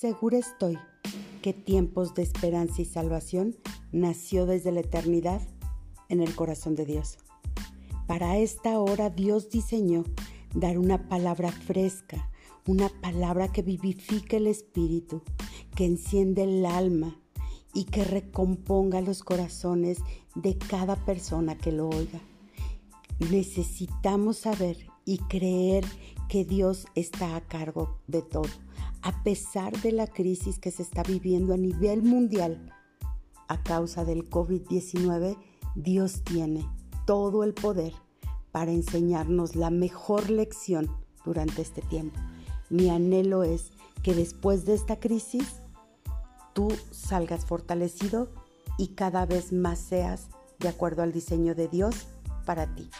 Segura estoy que tiempos de esperanza y salvación nació desde la eternidad en el corazón de Dios. Para esta hora Dios diseñó dar una palabra fresca, una palabra que vivifique el espíritu, que enciende el alma y que recomponga los corazones de cada persona que lo oiga. Necesitamos saber y creer que Dios está a cargo de todo, a pesar de la crisis que se está viviendo a nivel mundial. A causa del COVID-19, Dios tiene todo el poder para enseñarnos la mejor lección durante este tiempo. Mi anhelo es que después de esta crisis tú salgas fortalecido y cada vez más seas de acuerdo al diseño de Dios para ti.